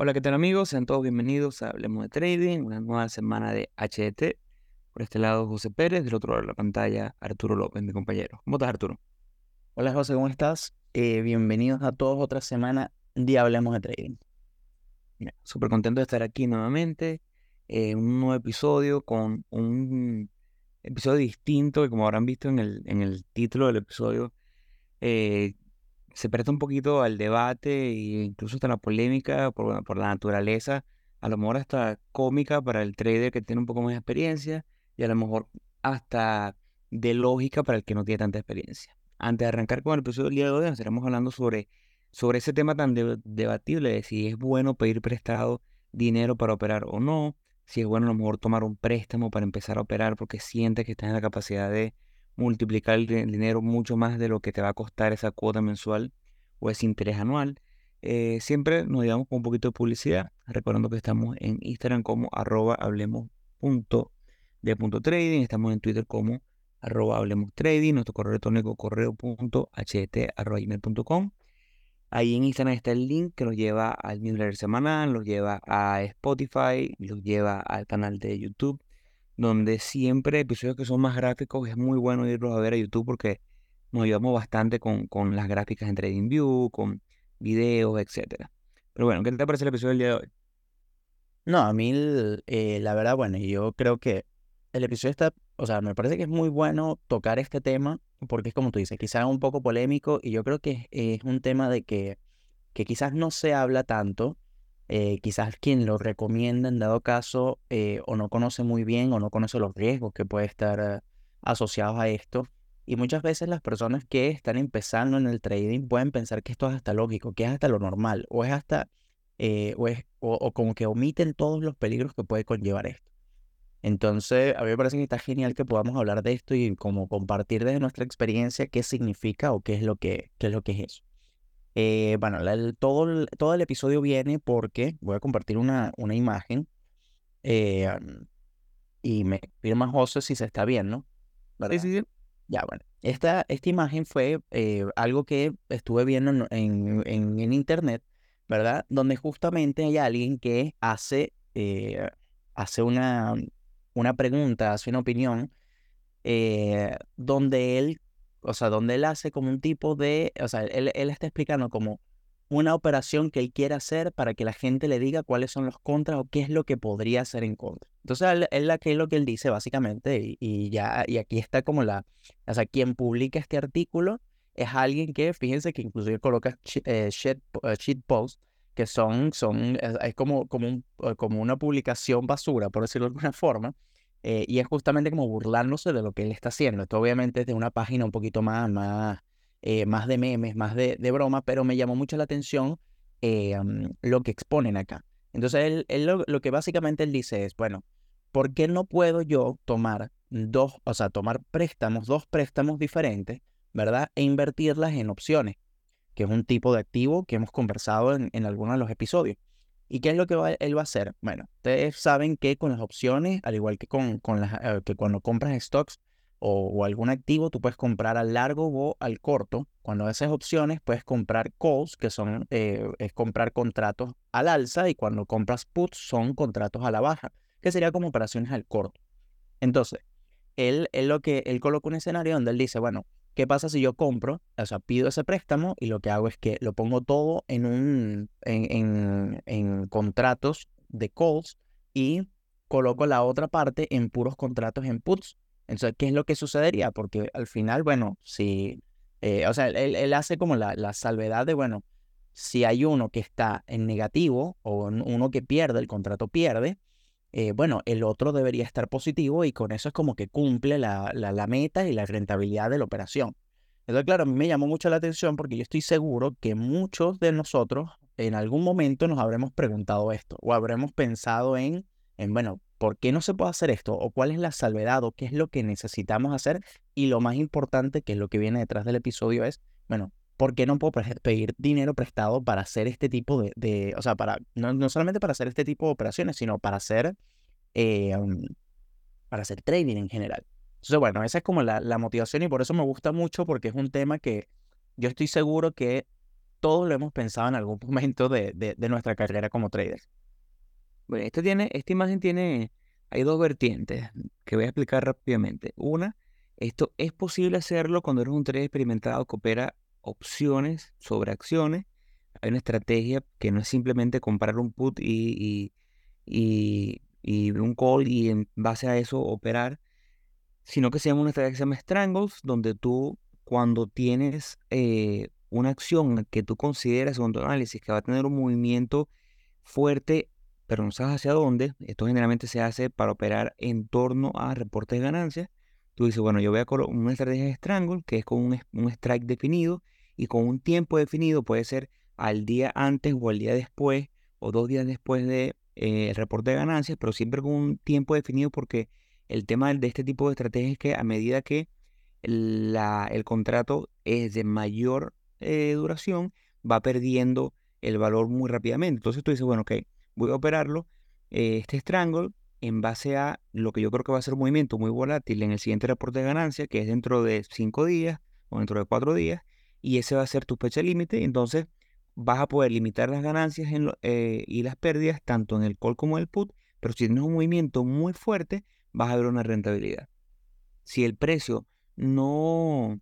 Hola, ¿qué tal amigos? Sean todos bienvenidos a Hablemos de Trading, una nueva semana de HDT. Por este lado José Pérez, del otro lado de la pantalla Arturo López, mi compañero. ¿Cómo estás Arturo? Hola José, ¿cómo estás? Eh, bienvenidos a todos otra semana de Hablemos de Trading. Súper contento de estar aquí nuevamente, en un nuevo episodio con un episodio distinto que como habrán visto en el, en el título del episodio, eh, se presta un poquito al debate e incluso hasta la polémica por, por la naturaleza, a lo mejor hasta cómica para el trader que tiene un poco más de experiencia y a lo mejor hasta de lógica para el que no tiene tanta experiencia. Antes de arrancar con el episodio del día de hoy, estaremos hablando sobre, sobre ese tema tan debatible de si es bueno pedir prestado dinero para operar o no, si es bueno a lo mejor tomar un préstamo para empezar a operar porque sientes que estás en la capacidad de multiplicar el dinero mucho más de lo que te va a costar esa cuota mensual o ese interés anual. Eh, siempre nos llevamos con un poquito de publicidad, recordando que estamos en Instagram como arroba hablemos punto trading, estamos en Twitter como arroba hablemos trading, nuestro correo electrónico correo Ahí en Instagram está el link que nos lleva al newsletter semanal, los lleva a Spotify, los lleva al canal de YouTube donde siempre episodios que son más gráficos es muy bueno irlos a ver a YouTube porque nos ayudamos bastante con, con las gráficas en TradingView, con videos, etc. Pero bueno, ¿qué te parece el episodio del día de hoy? No, a mí eh, la verdad, bueno, yo creo que el episodio está, o sea, me parece que es muy bueno tocar este tema porque es como tú dices, quizás un poco polémico y yo creo que es un tema de que, que quizás no se habla tanto eh, quizás quien lo recomienda en dado caso eh, o no conoce muy bien o no conoce los riesgos que puede estar eh, asociados a esto. Y muchas veces las personas que están empezando en el trading pueden pensar que esto es hasta lógico, que es hasta lo normal, o es hasta, o, es, o, como que omiten todos los peligros que puede conllevar esto. Entonces, a mí me parece que está genial que podamos hablar de esto y como compartir desde nuestra experiencia qué significa o qué es lo que, qué es, lo que es eso. Eh, bueno, todo, el, todo el episodio viene porque voy a compartir una, una imagen eh, y me firma José si se está viendo. Sí, sí, sí. Ya, bueno. Esta, esta imagen fue eh, algo que estuve viendo en, en, internet, ¿verdad? Donde justamente hay alguien que hace, hace una, una pregunta, hace una opinión, donde él o sea, donde él hace como un tipo de, o sea, él, está explicando como una operación que él quiere hacer para que la gente le diga cuáles son los contras o qué es lo que podría hacer en contra. Entonces, él, él es lo que él dice básicamente, y, ya, y aquí está como la, o sea, quien publica este artículo es alguien que, fíjense que inclusive coloca eh, shit, eh, post, que son, son, es, como, como, un, como una publicación basura, por decirlo de alguna forma, eh, y es justamente como burlándose de lo que él está haciendo. Esto obviamente es de una página un poquito más, más, eh, más de memes, más de, de, broma, pero me llamó mucho la atención eh, lo que exponen acá. Entonces, él, lo, lo, que básicamente él dice es, bueno, ¿por qué no puedo yo tomar dos, o sea, tomar préstamos, dos préstamos diferentes, ¿verdad? E invertirlas en opciones, que es un tipo de activo que hemos conversado en, en algunos de los episodios. ¿Y qué es lo que él va a hacer? Bueno, ustedes saben que con las opciones, al igual que, con, con las, eh, que cuando compras stocks o, algún activo, tú puedes comprar al largo o al corto. Cuando haces opciones, puedes comprar calls, que son eh, es comprar contratos al alza, y cuando compras puts, son contratos a la baja, que sería como operaciones al corto. Entonces, él, él, lo que, él coloca un escenario donde él dice, bueno, ¿Qué pasa si yo compro, o sea, pido ese préstamo y lo que hago es que lo pongo todo en, un, en, en, contratos de calls y coloco la otra parte en puros contratos en puts? Entonces, ¿qué es lo que sucedería? Porque al final, bueno, si, eh, o sea, él, él, hace como la, la salvedad de, bueno, si hay uno que está en negativo o uno que pierde, el contrato pierde, eh, bueno, el otro debería estar positivo y con eso es como que cumple la, la, meta y la rentabilidad de la operación. Entonces, claro, a mí me llamó mucho la atención porque yo estoy seguro que muchos de nosotros en algún momento nos habremos preguntado esto o habremos pensado en, en, bueno, ¿por qué no se puede hacer esto? ¿O cuál es la salvedad? ¿O qué es lo que necesitamos hacer? Y lo más importante, que es lo que viene detrás del episodio, es, bueno, ¿por qué no puedo pedir dinero prestado para hacer este tipo de, o sea, para, no, solamente para hacer este tipo de operaciones, sino para hacer, eh, para hacer trading en general? Entonces, bueno, esa es como la, la, motivación y por eso me gusta mucho porque es un tema que yo estoy seguro que todos lo hemos pensado en algún momento de, de, nuestra carrera como trader. Bueno, esta, tiene, esta imagen tiene, hay dos vertientes que voy a explicar rápidamente. Una, esto es posible hacerlo cuando eres un trader experimentado que opera opciones sobre acciones. Hay una estrategia que no es simplemente comprar un put y, y, y, un call y en base a eso operar, sino que se llama una estrategia que se llama Strangles, donde tú cuando tienes eh, una acción que tú consideras según tu análisis que va a tener un movimiento fuerte, pero no sabes hacia dónde, esto generalmente se hace para operar en torno a reportes de ganancias. Tú dices, bueno, yo voy a colocar una estrategia de Strangle, que es con un, un strike definido y con un tiempo definido, puede ser al día antes o al día después o dos días después de eh, reporte de ganancias, pero siempre con un tiempo definido porque el tema de este tipo de estrategias es que a medida que la, el contrato es de mayor eh, duración, va perdiendo el valor muy rápidamente. Entonces tú dices, bueno, ok, voy a operarlo, eh, este strangle, en base a lo que yo creo que va a ser un movimiento muy volátil en el siguiente reporte de ganancia, que es dentro de cinco días o dentro de cuatro días, y ese va a ser tu fecha límite. Entonces vas a poder limitar las ganancias eh, y las pérdidas tanto en el call como en el put, pero si tienes un movimiento muy fuerte, vas a ver una rentabilidad. Si el precio no,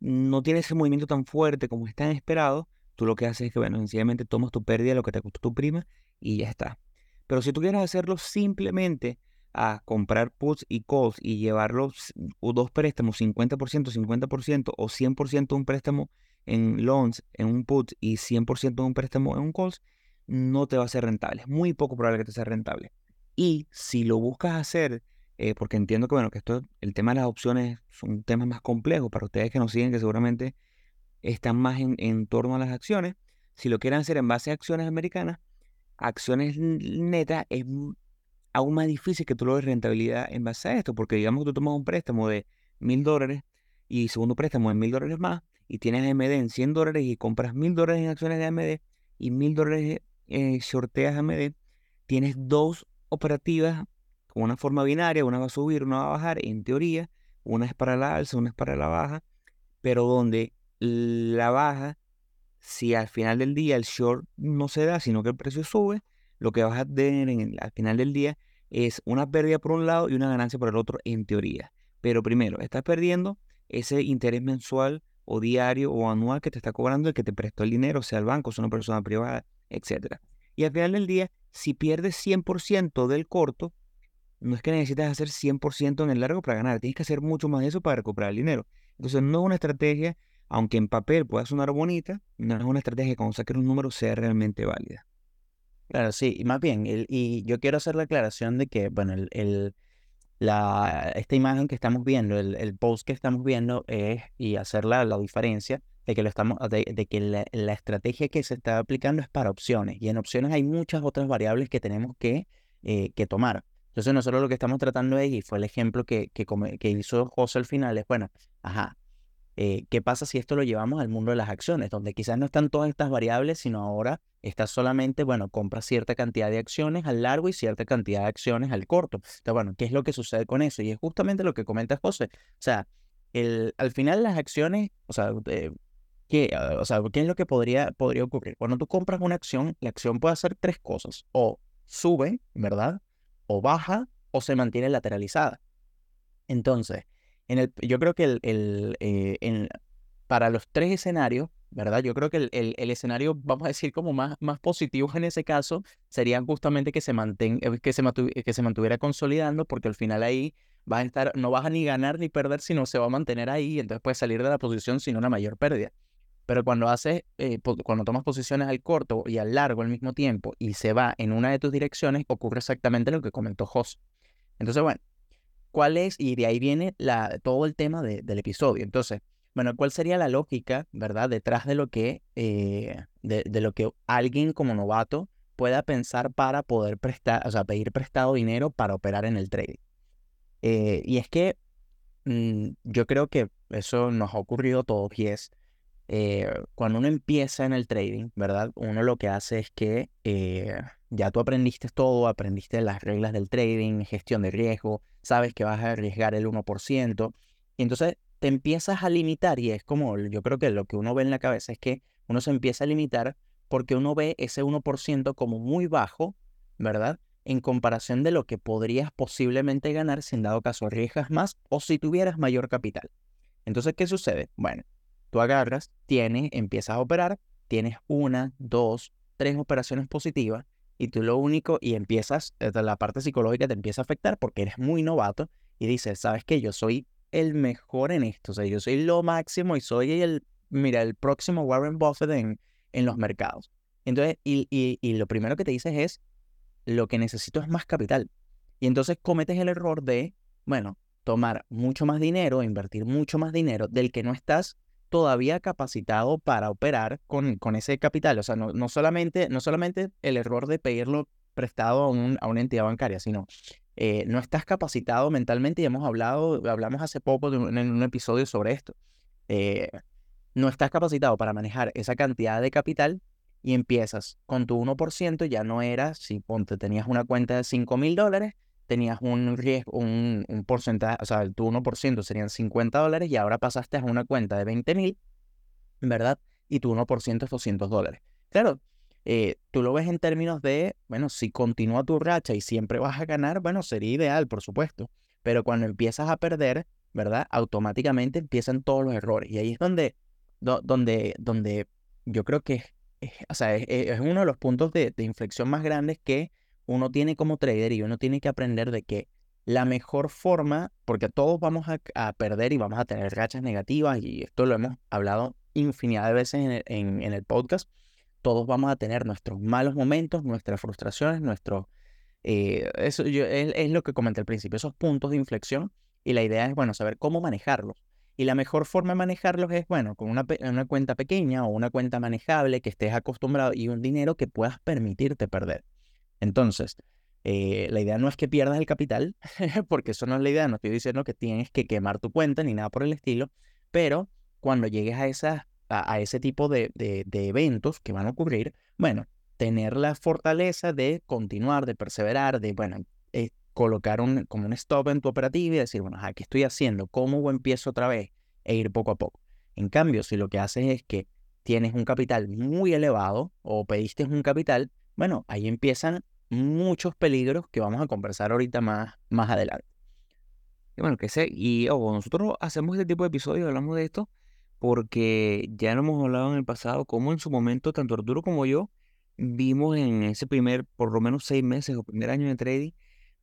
no tiene ese movimiento tan fuerte como está esperado, tú lo que haces es que, bueno, sencillamente tomas tu pérdida, lo que te costó tu prima, y ya está. Pero si tú quieres hacerlo simplemente a comprar puts y calls y llevarlos dos préstamos, 50%, 50% o 100% un préstamo en loans, en un put y 100% en un préstamo en un calls, no te va a ser rentable. Es muy poco probable que te sea rentable. Y si lo buscas hacer eh, porque entiendo que, bueno, que esto, el tema de las opciones son temas más complejos para ustedes que nos siguen, que seguramente están más en, en torno a las acciones. Si lo quieren hacer en base a acciones americanas, acciones netas es aún más difícil que tú logres rentabilidad en base a esto, porque digamos que tú tomas un préstamo de mil dólares y segundo préstamo de mil dólares más y tienes AMD en 100 dólares y compras mil dólares en acciones de AMD y mil dólares eh, sorteas AMD, tienes dos operativas una forma binaria, una va a subir, una va a bajar, en teoría, una es para la alza, una es para la baja, pero donde la baja, si al final del día el short no se da, sino que el precio sube, lo que vas a tener en al final del día es una pérdida por un lado y una ganancia por el otro, en teoría. Pero primero, estás perdiendo ese interés mensual o diario o anual que te está cobrando el que te prestó el dinero, sea el banco, sea una persona privada, etc. Y al final del día, si pierdes 100% del corto, no es que necesites hacer 100% en el largo para ganar, tienes que hacer mucho más de eso para recuperar el dinero. Entonces no es una estrategia, aunque en papel pueda sonar bonita, no es una estrategia que cuando saques un número sea realmente válida. Claro, sí, y más bien, y yo quiero hacer la aclaración de que, bueno, el, la, esta imagen que estamos viendo, el, post que estamos viendo es, y hacer la, diferencia de que, lo estamos, de, que la, estrategia que se está aplicando es para opciones, y en opciones hay muchas otras variables que tenemos que, eh, que tomar. Entonces nosotros lo que estamos tratando es, y fue el ejemplo que, que, que hizo José al final, es, bueno, ajá, eh, ¿qué pasa si esto lo llevamos al mundo de las acciones? Donde quizás no están todas estas variables, sino ahora está solamente, bueno, compra cierta cantidad de acciones al largo y cierta cantidad de acciones al corto. Entonces, bueno, ¿qué es lo que sucede con eso? Y es justamente lo que comenta José. O sea, el, al final las acciones, o sea, eh, ¿qué, o sea, ¿qué es lo que podría, podría ocurrir? Cuando tú compras una acción, la acción puede hacer tres cosas. O sube, ¿verdad? o baja o se mantiene lateralizada. Entonces, en el, yo creo que el, el eh, para los tres escenarios, ¿verdad? Yo creo que el, el, escenario, vamos a decir, como más, más positivo en ese caso, sería justamente que se, mantenga, eh, que, se que se mantuviera consolidando, porque al final ahí vas a estar, no vas a ni ganar ni perder, sino se va a mantener ahí, entonces puedes salir de la posición sin una mayor pérdida. Pero cuando haces, eh, cuando tomas posiciones al corto y al largo al mismo tiempo y se va en una de tus direcciones, ocurre exactamente lo que comentó Jos. Entonces, bueno, ¿cuál es? Y de ahí viene la, todo el tema del episodio. Entonces, bueno, ¿cuál sería la lógica, verdad, detrás de lo que, eh, de, lo que alguien como novato pueda pensar para poder prestar, o sea, pedir prestado dinero para operar en el trading? Eh, y es que mm, yo creo que eso nos ha ocurrido a todos y es eh, cuando uno empieza en el trading, ¿verdad? Uno lo que hace es que ya tú aprendiste todo, aprendiste las reglas del trading, gestión de riesgo, sabes que vas a arriesgar el 1%, y entonces te empiezas a limitar y es como, yo creo que lo que uno ve en la cabeza es que uno se empieza a limitar porque uno ve ese 1% como muy bajo, ¿verdad? En comparación de lo que podrías posiblemente ganar si en dado caso arriesgas más o si tuvieras mayor capital. Entonces, ¿qué sucede? Bueno, tú agarras, tienes, empiezas a operar, tienes una, dos, tres operaciones positivas y tú lo único, y empiezas, eh, la parte psicológica te empieza a afectar porque eres muy novato y dices, ¿sabes qué? Yo soy el mejor en esto, o sea, yo soy lo máximo y soy el, mira, el próximo Warren Buffett en, en los mercados. Entonces, y, y, y lo primero que te dices es, lo que necesito es más capital. Y entonces cometes el error de, bueno, tomar mucho más dinero, invertir mucho más dinero del que no estás todavía capacitado para operar con, con ese capital. O sea, no, no, solamente, no solamente el error de pedirlo prestado a, un, a una entidad bancaria, sino eh, no estás capacitado mentalmente y hemos hablado, hablamos hace poco en un episodio sobre esto. Eh, no estás capacitado para manejar esa cantidad de capital y empiezas con tu 1%, ya no era, si ponte, tenías una cuenta de 5 mil dólares, tenías un riesgo, un, un, porcentaje, o sea, tu 1% serían 50 dólares y ahora pasaste a una cuenta de 20 mil, ¿verdad? Y tu 1% es 200 dólares. Claro, eh, tú lo ves en términos de, bueno, si continúa tu racha y siempre vas a ganar, bueno, sería ideal, por supuesto. Pero cuando empiezas a perder, ¿verdad? Automáticamente empiezan todos los errores. Y ahí es donde, donde, donde yo creo que o sea, es, uno de los puntos de, de inflexión más grandes que uno tiene como trader y uno tiene que aprender de que la mejor forma, porque todos vamos a, perder y vamos a tener rachas negativas, y esto lo hemos hablado infinidad de veces en el, podcast, todos vamos a tener nuestros malos momentos, nuestras frustraciones, nuestros... Eh, eso es, lo que comenté al principio, esos puntos de inflexión, y la idea es, bueno, saber cómo manejarlos. Y la mejor forma de manejarlos es, bueno, con una, cuenta pequeña o una cuenta manejable que estés acostumbrado y un dinero que puedas permitirte perder. Entonces, eh, la idea no es que pierdas el capital, porque eso no es la idea, no estoy diciendo que tienes que quemar tu cuenta ni nada por el estilo, pero cuando llegues a, esa, a, ese tipo de, de, eventos que van a ocurrir, bueno, tener la fortaleza de continuar, de perseverar, de, bueno, eh, colocar un, como un stop en tu operativa y decir, bueno, ¿qué estoy haciendo? ¿Cómo empiezo otra vez? E ir poco a poco. En cambio, si lo que haces es que tienes un capital muy elevado o pediste un capital, bueno, ahí empiezan muchos peligros que vamos a conversar ahorita más, más adelante. Y bueno, que sé, y nosotros hacemos este tipo de episodios, hablamos de esto, porque ya lo hemos hablado en el pasado, como en su momento, tanto Arturo como yo, vimos en ese primer, por lo menos seis meses o primer año de trading,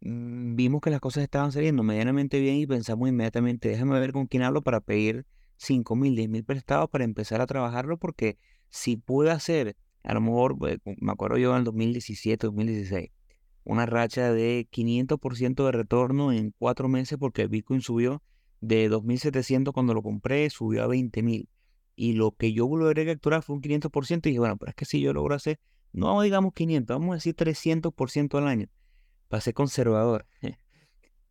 mm, vimos que las cosas estaban saliendo medianamente bien y pensamos inmediatamente, déjame ver con quién hablo para pedir 5 mil, 10 mil prestados para empezar a trabajarlo, porque si pude hacer a lo mejor, pues, me acuerdo yo en el 2017, 2016, una racha de 500% de retorno en cuatro meses porque el Bitcoin subió de 2.700 cuando lo compré, subió a 20.000. Y lo que yo logré capturar fue un 500% y dije, bueno, pero es que si yo logro hacer, no digamos 500, vamos a decir 300% al año. Pasé conservador.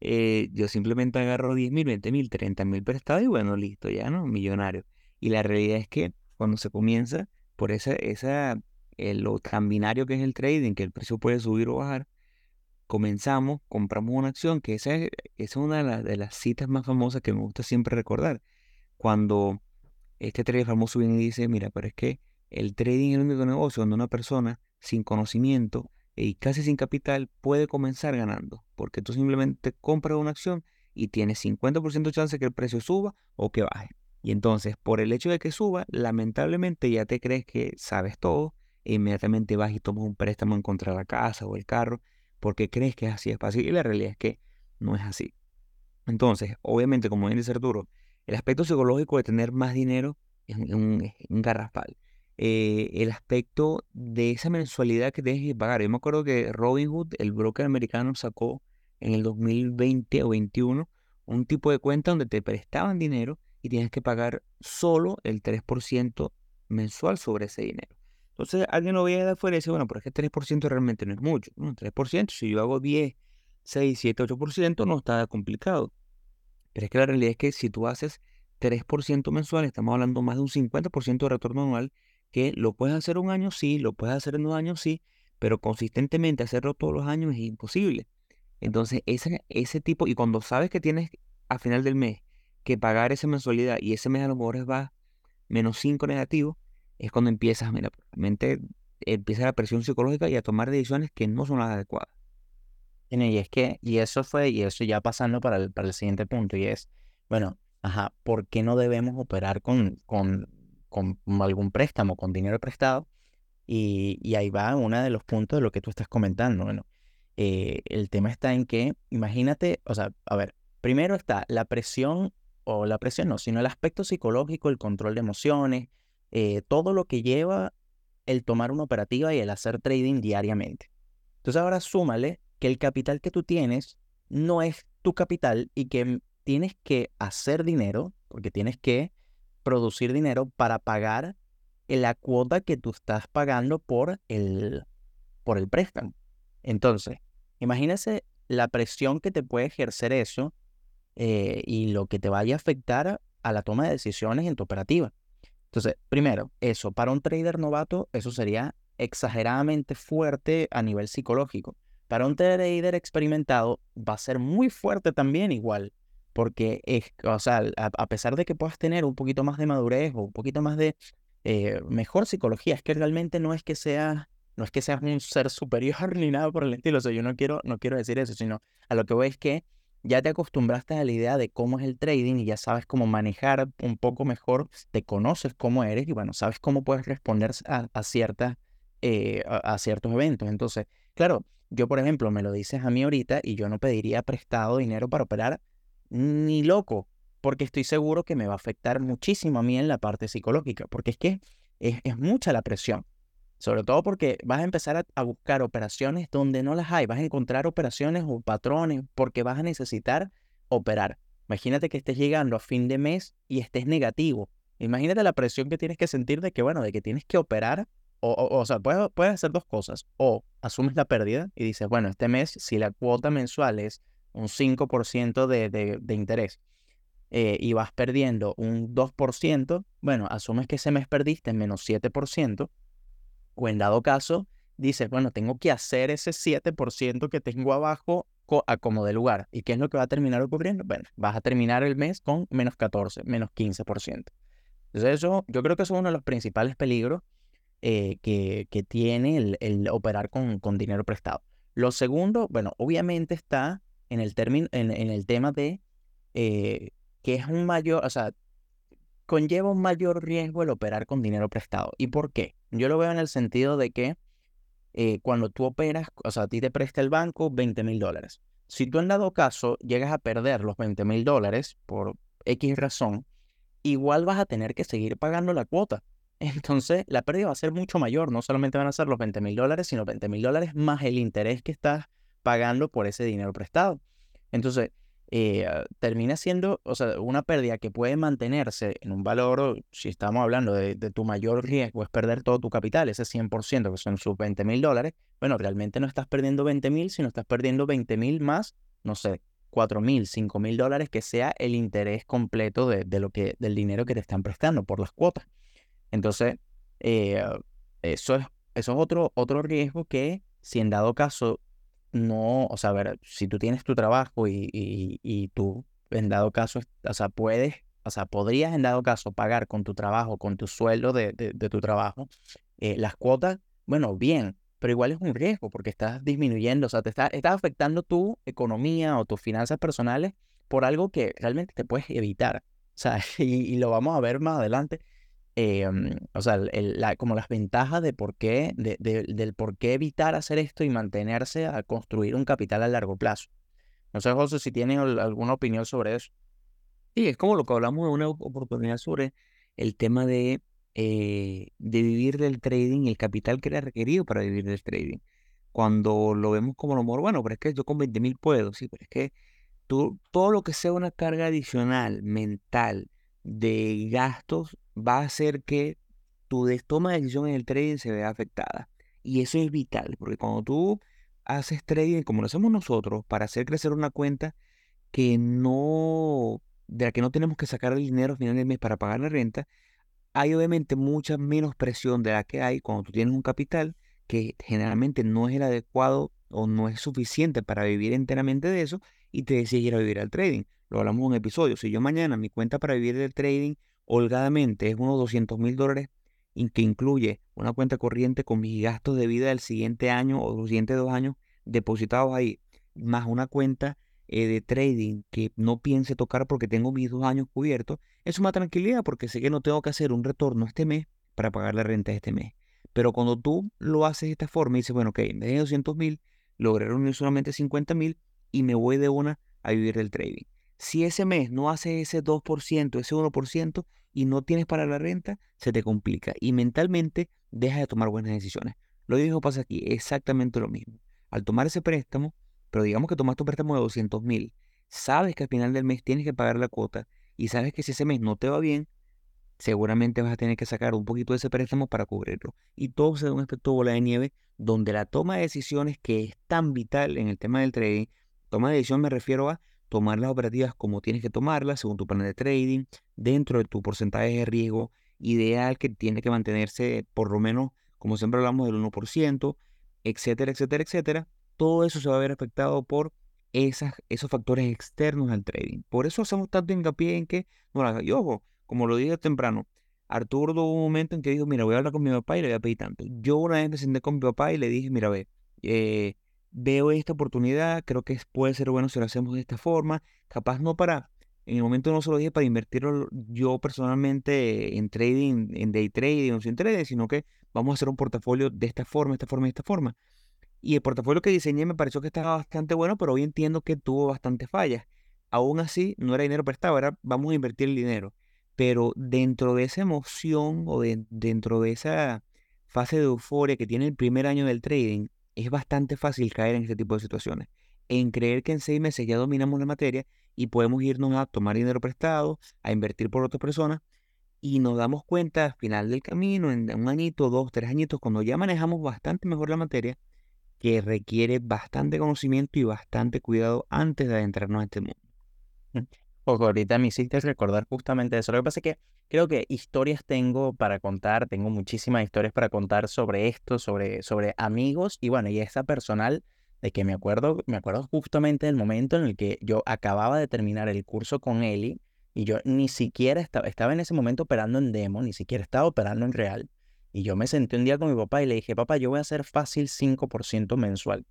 Eh, yo simplemente agarro 10.000, 20.000, 30.000 prestados y bueno, listo, ya no, millonario. Y la realidad es que cuando se comienza, por esa, esa, eh, lo tan binario que es el trading, que el precio puede subir o bajar, comenzamos, compramos una acción, que esa es, una de, las citas más famosas que me gusta siempre recordar. Cuando este trader famoso viene y dice, mira, pero es que el trading es el único negocio donde una persona sin conocimiento y casi sin capital puede comenzar ganando, porque tú simplemente compras una acción y tienes 50% de chance que el precio suba o que baje. Y entonces, por el hecho de que suba, lamentablemente ya te crees que sabes todo e inmediatamente vas y tomas un préstamo en contra de la casa o el carro porque crees que es así es fácil y la realidad es que no es así. Entonces, obviamente, como dice Arturo, el aspecto psicológico de tener más dinero es un, garrafal. Eh, el aspecto de esa mensualidad que tienes que pagar. Yo me acuerdo que Robinhood, el broker americano, sacó en el 2020 o 2021 un tipo de cuenta donde te prestaban dinero y tienes que pagar solo el 3% mensual sobre ese dinero. Entonces alguien lo veía de afuera y dice, bueno, pero es que 3% realmente no es mucho. ¿no? 3%, si yo hago 10, 6, 7, 8%, no está complicado. Pero es que la realidad es que si tú haces 3% mensual, estamos hablando más de un 50% de retorno anual, que lo puedes hacer un año, sí, lo puedes hacer en dos años, sí, pero consistentemente hacerlo todos los años es imposible. Entonces, ese, ese tipo, y cuando sabes que tienes a final del mes que pagar esa mensualidad y ese mes a lo mejor va menos 5 negativo, es cuando empiezas, mira, realmente empieza la presión psicológica y a tomar decisiones que no son las adecuadas. Y es que, y eso fue, y eso ya pasando para el, para el siguiente punto, y es, bueno, ajá, ¿por qué no debemos operar con, con, con algún préstamo, con dinero prestado? Y, y ahí va uno de los puntos de lo que tú estás comentando. Bueno, eh, el tema está en que, imagínate, o sea, a ver, primero está la presión, o la presión no, sino el aspecto psicológico, el control de emociones, eh, todo lo que lleva el tomar una operativa y el hacer trading diariamente. Entonces ahora súmale que el capital que tú tienes no es tu capital y que tienes que hacer dinero, porque tienes que producir dinero para pagar la cuota que tú estás pagando por el, por el préstamo. Entonces, imagínese la presión que te puede ejercer eso eh, y lo que te vaya a afectar a la toma de decisiones en tu operativa. Entonces, primero, eso, para un trader novato, eso sería exageradamente fuerte a nivel psicológico. Para un trader experimentado, va a ser muy fuerte también igual, porque es, o sea, a, pesar de que puedas tener un poquito más de madurez o un poquito más de eh, mejor psicología, es que realmente no es que sea no es que seas un ser superior ni nada por el estilo, o sea, yo no quiero, no quiero decir eso, sino a lo que voy es que ya te acostumbraste a la idea de cómo es el trading y ya sabes cómo manejar un poco mejor, te conoces cómo eres y bueno, sabes cómo puedes responder a, a, eh, a, ciertos eventos. Entonces, claro, yo por ejemplo me lo dices a mí ahorita y yo no pediría prestado dinero para operar ni loco, porque estoy seguro que me va a afectar muchísimo a mí en la parte psicológica, porque es que es mucha la presión. Sobre todo porque vas a empezar a, buscar operaciones donde no las hay. Vas a encontrar operaciones o patrones porque vas a necesitar operar. Imagínate que estés llegando a fin de mes y estés negativo. Imagínate la presión que tienes que sentir de que, bueno, de que tienes que operar. O, o, sea, puedes, puedes hacer dos cosas. O asumes la pérdida y dices, bueno, este mes, si la cuota mensual es un 5% de, de, de, interés eh, y vas perdiendo un 2%, bueno, asumes que ese mes perdiste menos 7%, o en dado caso, dices, bueno, tengo que hacer ese 7% que tengo abajo a como de lugar. ¿Y qué es lo que va a terminar ocurriendo? Bueno, vas a terminar el mes con menos 14, menos 15%. Entonces eso, yo creo que eso es uno de los principales peligros eh, que, que, tiene el, el operar con, con, dinero prestado. Lo segundo, bueno, obviamente está en el, término, en, en el tema de eh, que es un mayor, o sea, conlleva un mayor riesgo el operar con dinero prestado. ¿Y por qué? Yo lo veo en el sentido de que eh, cuando tú operas, o sea, a ti te presta el banco 20 mil dólares. Si tú en dado caso llegas a perder los 20 mil dólares por X razón, igual vas a tener que seguir pagando la cuota. Entonces, la pérdida va a ser mucho mayor. No solamente van a ser los 20 mil dólares, sino 20 mil dólares más el interés que estás pagando por ese dinero prestado. Entonces, eh, termina siendo, o sea, una pérdida que puede mantenerse en un valor, si estamos hablando de, tu mayor riesgo, es perder todo tu capital, ese 100%, que son sus 20 mil dólares, bueno, realmente no estás perdiendo 20 mil, sino estás perdiendo 20 mil más, no sé, 4 mil, 5 mil dólares, que sea el interés completo de, lo que, del dinero que te están prestando por las cuotas. Entonces, eh, eso, es, eso es otro, otro riesgo que, si en dado caso no, o sea, a ver, si tú tienes tu trabajo y, y, tú, en dado caso, o sea, puedes, o sea, podrías en dado caso pagar con tu trabajo, con tu sueldo de, de, tu trabajo, eh, las cuotas, bueno, bien, pero igual es un riesgo porque estás disminuyendo, o sea, te está, estás afectando tu economía o tus finanzas personales por algo que realmente te puedes evitar. O sea, y, y lo vamos a ver más adelante, Em, o sea, como las ventajas de por qué, de, del por qué evitar hacer esto y mantenerse a construir un capital a largo plazo. No sé, José, si tienen alguna opinión sobre eso. Sí, es como lo que hablamos de una oportunidad sobre el tema de, eh, de vivir del trading el capital que era requerido para vivir del trading. Cuando lo vemos como lo mejor, bueno, pero es que yo con 20 mil puedo, sí, pero es que tú, todo lo que sea una carga adicional mental de gastos va a hacer que tu toma de decisión en el trading se vea afectada. Y eso es vital, porque cuando tú haces trading como lo hacemos nosotros para hacer crecer una cuenta que no, de la que no tenemos que sacar el dinero al final del mes para pagar la renta, hay obviamente mucha menos presión de la que hay cuando tú tienes un capital que generalmente no es el adecuado o no es suficiente para vivir enteramente de eso y te decides ir a vivir al trading. Lo hablamos en un episodio. Si yo mañana mi cuenta para vivir del trading holgadamente es unos 200 mil dólares que incluye una cuenta corriente con mis gastos de vida del siguiente año o los siguientes dos años depositados ahí, más una cuenta eh, de trading que no piense tocar porque tengo mis dos años cubiertos, es una tranquilidad porque sé que no tengo que hacer un retorno este mes para pagar la renta este mes. Pero cuando tú lo haces de esta forma y dices, bueno, ok, en vez de 200 mil, logré reunir solamente 50 mil y me voy de una a vivir del trading. Si ese mes no haces ese 2%, ese 1% y no tienes para la renta, se te complica y mentalmente dejas de tomar buenas decisiones. Lo mismo pasa aquí, exactamente lo mismo. Al tomar ese préstamo, pero digamos que tomaste un préstamo de 200 mil, sabes que al final del mes tienes que pagar la cuota y sabes que si ese mes no te va bien, seguramente vas a tener que sacar un poquito de ese préstamo para cubrirlo. Y todo se da un efecto bola de nieve donde la toma de decisiones que es tan vital en el tema del trading, toma de decisión me refiero a tomar las operativas como tienes que tomarlas según tu plan de trading, dentro de tu porcentaje de riesgo ideal que tiene que mantenerse por lo menos, como siempre hablamos, del 1%, etcétera, etcétera, etcétera. Todo eso se va a ver afectado por esas, esos factores externos al trading. Por eso hacemos tanto hincapié en que no la Y ojo, como lo dije temprano, Arturo tuvo un momento en que dijo, mira, voy a hablar con mi papá y le voy a pedir tanto. Yo una vez me senté con mi papá y le dije, mira, ve, eh, veo esta oportunidad, creo que puede ser bueno si lo hacemos de esta forma, capaz no para, en el momento no se lo dije para invertirlo yo personalmente en trading, en day trading o sin trading, sino que vamos a hacer un portafolio de esta forma, esta forma y esta forma. Y el portafolio que diseñé me pareció que estaba bastante bueno, pero hoy entiendo que tuvo bastantes fallas. Aún así, no era dinero prestado, era vamos a invertir el dinero pero dentro de esa emoción o dentro de esa fase de euforia que tiene el primer año del trading, es bastante fácil caer en este tipo de situaciones. En creer que en seis meses ya dominamos la materia y podemos irnos a tomar dinero prestado, a invertir por otras personas, y nos damos cuenta al final del camino, en un añito, dos, tres añitos, cuando ya manejamos bastante mejor la materia, que requiere bastante conocimiento y bastante cuidado antes de adentrarnos a este mundo. Poco, ahorita me hiciste recordar justamente eso. Lo que pasa es que creo que historias tengo para contar, tengo muchísimas historias para contar sobre esto, sobre, sobre amigos y bueno, y esta personal de que me acuerdo, me acuerdo justamente del momento en el que yo acababa de terminar el curso con Eli y yo ni siquiera estaba, estaba en ese momento operando en demo, ni siquiera estaba operando en real. Y yo me senté un día con mi papá y le dije, papá, yo voy a hacer fácil 5% mensual.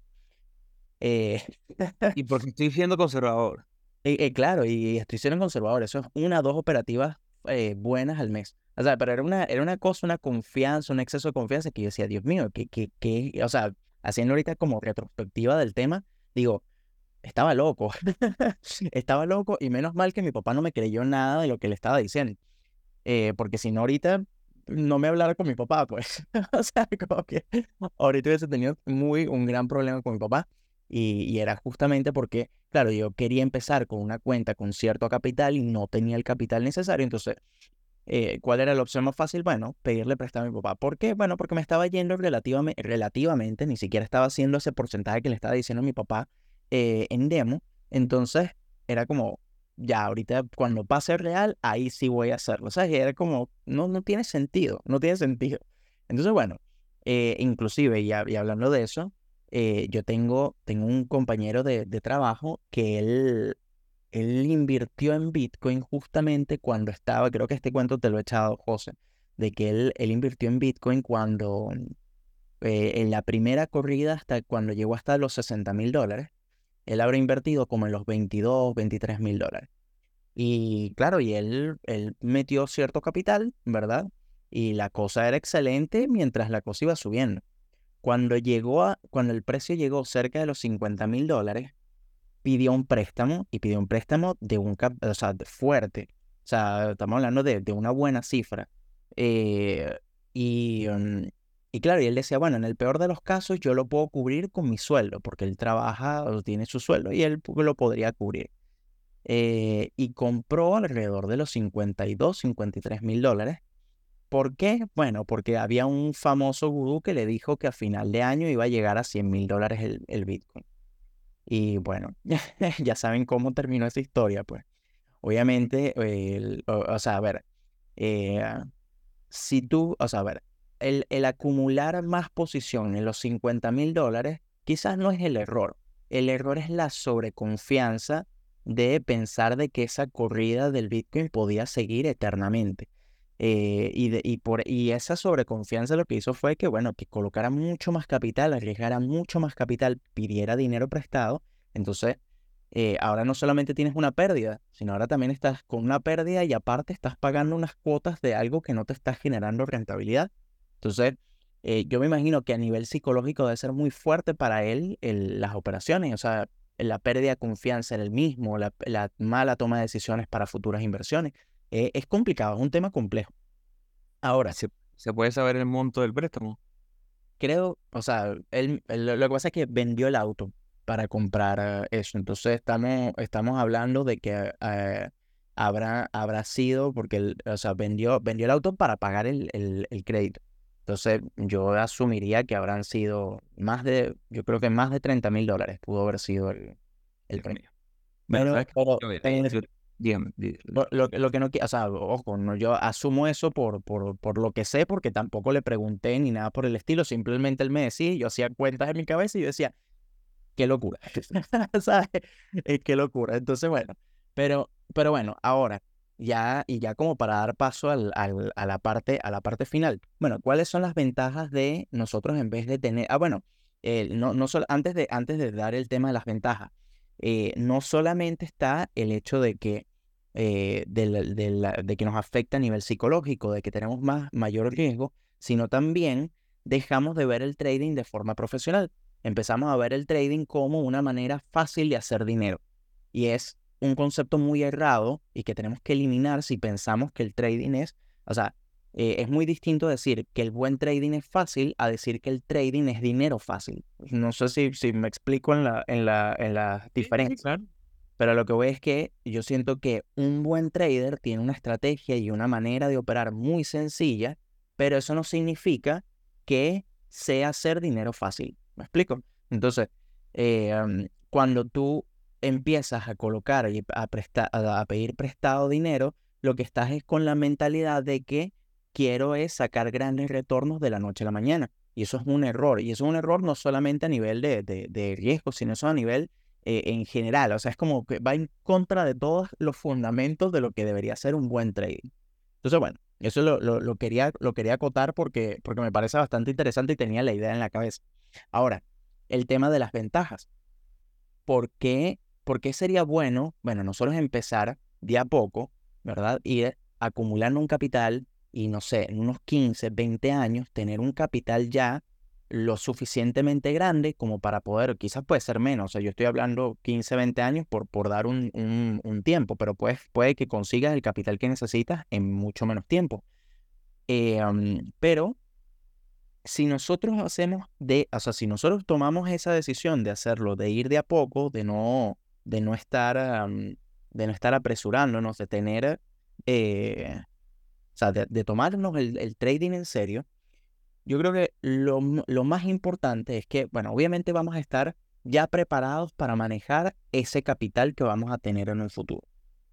Eh... y porque estoy siendo conservador. Eh, eh, claro, y estoy conservador. Eso es una dos operativas eh, buenas al mes. O sea, pero era una, era una cosa, una confianza, un exceso de confianza que yo decía, Dios mío, que, que, que, o sea, haciendo ahorita como retrospectiva del tema, digo, estaba loco. estaba loco y menos mal que mi papá no me creyó nada de lo que le estaba diciendo. porque si no, ahorita no me hablara con mi papá, pues. o sea, como que ahorita hubiese tenido muy un gran problema con mi papá. Y, era justamente porque, claro, yo quería empezar con una cuenta con cierto capital y no tenía el capital necesario. Entonces, eh, ¿cuál era la opción más fácil? Bueno, pedirle prestado a mi papá. ¿Por qué? Bueno, porque me estaba yendo relativamente, relativamente ni siquiera estaba haciendo ese porcentaje que le estaba diciendo a mi papá eh, en demo. Entonces, era como, ya, ahorita cuando pase real, ahí sí voy a hacerlo. O sea, era como, no, no tiene sentido, no tiene sentido. Entonces, bueno, eh, inclusive, y hablando de eso, eh, yo tengo, tengo un compañero de, trabajo que él, él invirtió en Bitcoin justamente cuando estaba, creo que este cuento te lo he echado, José, de que él, él invirtió en Bitcoin cuando, eh, en la primera corrida, hasta cuando llegó hasta los 60 mil dólares, él habrá invertido como en los 22, 23 mil dólares. Y claro, y él, él metió cierto capital, ¿verdad? Y la cosa era excelente mientras la cosa iba subiendo. Cuando llegó a, cuando el precio llegó cerca de los 50 mil dólares, pidió un préstamo y pidió un préstamo de un o sea, fuerte. O sea, estamos hablando de, de una buena cifra. Eh, y, mm, y claro, y él decía, bueno, en el peor de los casos yo lo puedo cubrir con mi sueldo, porque él trabaja o tiene su sueldo y él lo podría cubrir. Eh, y compró alrededor de los 52, 53 mil dólares ¿Por qué? Bueno, porque había un famoso gurú que le dijo que a final de año iba a llegar a 100 mil dólares el, Bitcoin. Y bueno, ya saben cómo terminó esa historia, pues. Obviamente, o, sea, a ver, eh, si tú, o sea, a ver, el, el acumular más posición en los 50 mil dólares quizás no es el error. El error es la sobreconfianza de pensar de que esa corrida del Bitcoin podía seguir eternamente. Eh, y, de, y, por, y esa sobreconfianza lo que hizo fue que, bueno, que colocara mucho más capital, arriesgara mucho más capital, pidiera dinero prestado. Entonces, eh, ahora no solamente tienes una pérdida, sino ahora también estás con una pérdida y aparte estás pagando unas cuotas de algo que no te está generando rentabilidad. Entonces, eh, yo me imagino que a nivel psicológico debe ser muy fuerte para él las operaciones, o sea, la pérdida de confianza en él mismo, la, mala toma de decisiones para futuras inversiones. Eh, es complicado, es un tema complejo. Ahora, ¿Se, ¿Se, puede saber el monto del préstamo? Creo, o sea, él, lo que pasa es que vendió el auto para comprar eso. Entonces estamos, estamos hablando de que eh, habrá, habrá sido porque, o sea, vendió, vendió el auto para pagar el, el, crédito. Entonces yo asumiría que habrán sido más de, yo creo que más de 30 mil dólares pudo haber sido el, el premio. Pero, lo, lo, que no o sea, ojo, no, yo asumo eso por, por, por lo que sé, porque tampoco le pregunté ni nada por el estilo, simplemente él me decía, yo hacía cuentas en mi cabeza y yo decía, qué locura, ¿sabes? qué locura. Entonces, bueno, pero, pero bueno, ahora, ya, y ya como para dar paso al, al, a, la parte, a la parte final. Bueno, ¿cuáles son las ventajas de nosotros en vez de tener, ah, bueno, eh, no, no solo, antes, de, antes de dar el tema de las ventajas, eh, no solamente está el hecho de que, eh, de, de, de, que nos afecta a nivel psicológico, de que tenemos más, mayor riesgo, sino también dejamos de ver el trading de forma profesional empezamos a ver el trading como una manera fácil de hacer dinero. Y es un concepto muy errado y que tenemos que eliminar si pensamos que el trading es, o sea, eh, es muy distinto decir que el buen trading es fácil a decir que el trading es dinero fácil. No sé si, si me explico en la, en la, en la diferencia. Pero lo que voy es que yo siento que un buen trader tiene una estrategia y una manera de operar muy sencilla, pero eso no significa que sea hacer dinero fácil. ¿Me explico? Entonces, eh, cuando tú empiezas a colocar y a, prestar, a pedir prestado dinero, lo que estás es con la mentalidad de que quiero es sacar grandes retornos de la noche a la mañana. Y eso es un error. Y eso es un error no solamente a nivel de, de, riesgo, sino eso a nivel eh, en general. O sea, es como que va en contra de todos los fundamentos de lo que debería ser un buen trading. Entonces, bueno, eso lo, lo, quería, lo quería acotar porque, porque me parece bastante interesante y tenía la idea en la cabeza. Ahora, el tema de las ventajas. ¿Por qué, ¿Por qué sería bueno, bueno, nosotros empezar de a poco, ¿verdad? Ir acumulando un capital y no sé, en unos 15, 20 años, tener un capital ya lo suficientemente grande como para poder, quizás puede ser menos, o sea, yo estoy hablando 15, 20 años por, por dar un, un, tiempo, pero pues, puede que consigas el capital que necesitas en mucho menos tiempo. Eh, pero si nosotros hacemos de, o sea, si nosotros tomamos esa decisión de hacerlo, de ir de a poco, de no, de no estar, de no estar apresurándonos, de tener, eh, o sea, de, tomarnos el, trading en serio, yo creo que lo, lo más importante es que, bueno, obviamente vamos a estar ya preparados para manejar ese capital que vamos a tener en el futuro.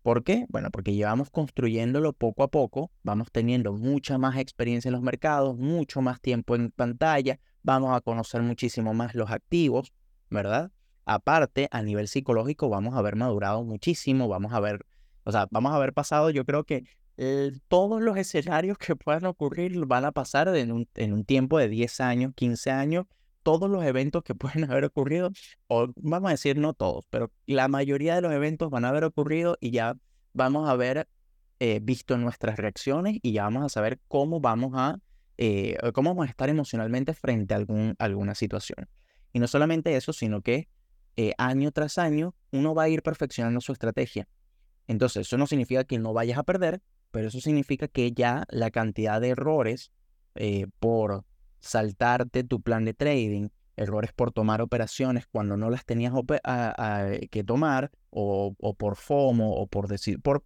¿Por qué? Bueno, porque llevamos construyéndolo poco a poco, vamos teniendo mucha más experiencia en los mercados, mucho más tiempo en pantalla, vamos a conocer muchísimo más los activos, ¿verdad? Aparte, a nivel psicológico, vamos a haber madurado muchísimo, vamos a ver, o sea, vamos a haber pasado, yo creo que todos los escenarios que puedan ocurrir van a pasar en un, en un tiempo de 10 años, 15 años, todos los eventos que pueden haber ocurrido, o vamos a decir no todos, pero la mayoría de los eventos van a haber ocurrido y ya vamos a haber eh, visto nuestras reacciones y ya vamos a saber cómo vamos a, eh, cómo vamos a estar emocionalmente frente a algún, alguna situación. Y no solamente eso, sino que eh, año tras año uno va a ir perfeccionando su estrategia. Entonces, eso no significa que no vayas a perder, pero eso significa que ya la cantidad de errores por saltarte tu plan de trading, errores por tomar operaciones cuando no las tenías que tomar, o, por FOMO, o por,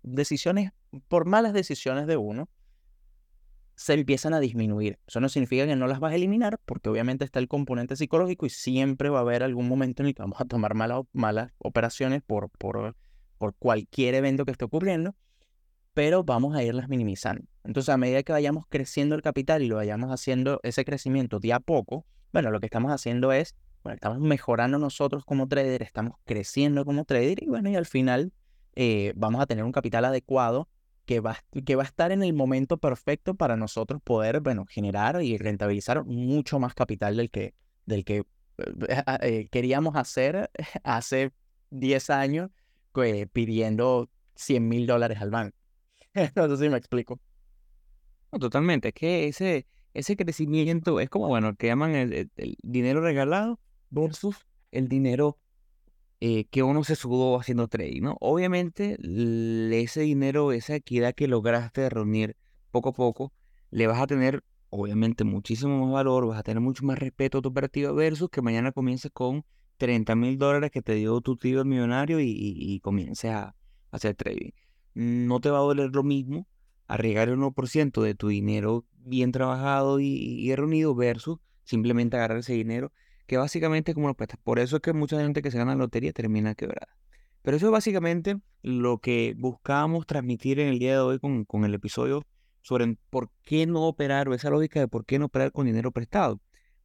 decisiones, por malas decisiones de uno, se empiezan a disminuir. Eso no significa que no las vas a eliminar, porque obviamente está el componente psicológico y siempre va a haber algún momento en el que vamos a tomar malas, operaciones por, por cualquier evento que esté ocurriendo pero vamos a irlas minimizando. Entonces, a medida que vayamos creciendo el capital y lo vayamos haciendo ese crecimiento de a poco, bueno, lo que estamos haciendo es, bueno, estamos mejorando nosotros como trader, estamos creciendo como trader y bueno, y al final eh, vamos a tener un capital adecuado que va, que va a estar en el momento perfecto para nosotros poder, bueno, generar y rentabilizar mucho más capital del que, del que eh, eh, queríamos hacer hace 10 años pidiendo 100 mil dólares al banco. no sé si me explico. No, totalmente. Es que ese, ese crecimiento es como, bueno, que llaman el, dinero regalado versus el dinero eh, que uno se sudó haciendo trading, ¿no? Obviamente, ese dinero, esa equidad que lograste reunir poco a poco, le vas a tener, obviamente, muchísimo más valor, vas a tener mucho más respeto a tu operativa versus que mañana comiences con 30 mil dólares que te dio tu tío el millonario y, comiences a hacer trading. No te va a doler lo mismo arriesgar el 1% de tu dinero bien trabajado y, reunido versus simplemente agarrar ese dinero, que básicamente como lo prestas. Por eso es que mucha gente que se gana la lotería termina quebrada. Pero eso es básicamente lo que buscábamos transmitir en el día de hoy con, con el episodio sobre por qué no operar, o esa lógica de por qué no operar con dinero prestado.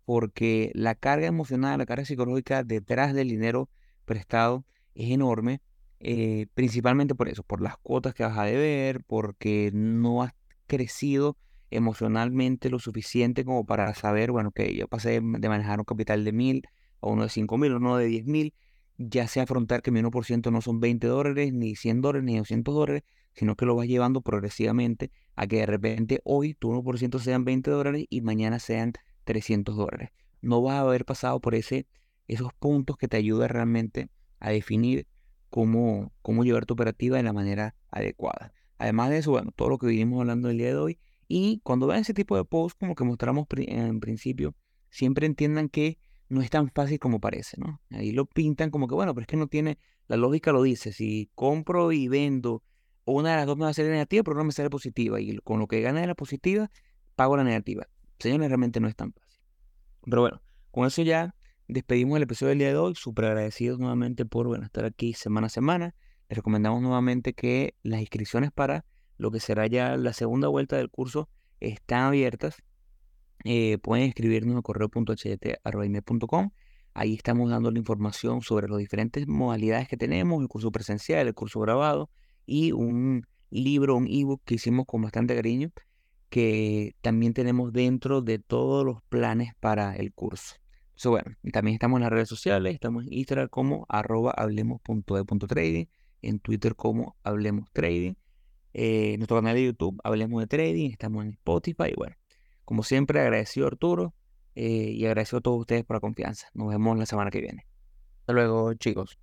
Porque la carga emocional, la carga psicológica detrás del dinero prestado es enorme eh, principalmente por eso, por las cuotas que vas a deber, porque no has crecido emocionalmente lo suficiente como para saber, bueno, que yo pasé de manejar un capital de mil a uno de cinco mil, uno de diez mil, ya sé afrontar que mi 1% no son 20 dólares, ni 100 dólares, ni 200 dólares, sino que lo vas llevando progresivamente a que de repente hoy tu 1% sean 20 dólares y mañana sean 300 dólares. No vas a haber pasado por ese, esos puntos que te ayudan realmente a definir cómo, cómo llevar tu operativa de la manera adecuada. Además de eso, bueno, todo lo que vinimos hablando el día de hoy. Y cuando vean ese tipo de posts, como que mostramos en principio, siempre entiendan que no es tan fácil como parece, ¿no? Ahí lo pintan como que, bueno, pero es que no tiene, la lógica lo dice, si compro y vendo, una de las dos me va a ser negativa, pero no me sale positiva, y con lo que gana de la positiva, pago la negativa. Señores, realmente no es tan fácil. Pero bueno, con eso ya despedimos el episodio del día de hoy. Súper agradecidos nuevamente por bueno, estar aquí semana a semana. Les recomendamos nuevamente que las inscripciones para lo que será ya la segunda vuelta del curso están abiertas. Eh, pueden escribirnos a correo.ht.com. Ahí estamos dando la información sobre las diferentes modalidades que tenemos, el curso presencial, el curso grabado y un libro, un ebook que hicimos con bastante cariño, que también tenemos dentro de todos los planes para el curso bueno, también estamos en las redes sociales, estamos en Instagram como arroba hablemos.de.trading, en Twitter como hablemos trading, eh, nuestro canal de YouTube hablemos de trading, estamos en Spotify, bueno, como siempre agradecido Arturo eh, y agradecido a todos ustedes por la confianza. Nos vemos la semana que viene. Hasta luego chicos.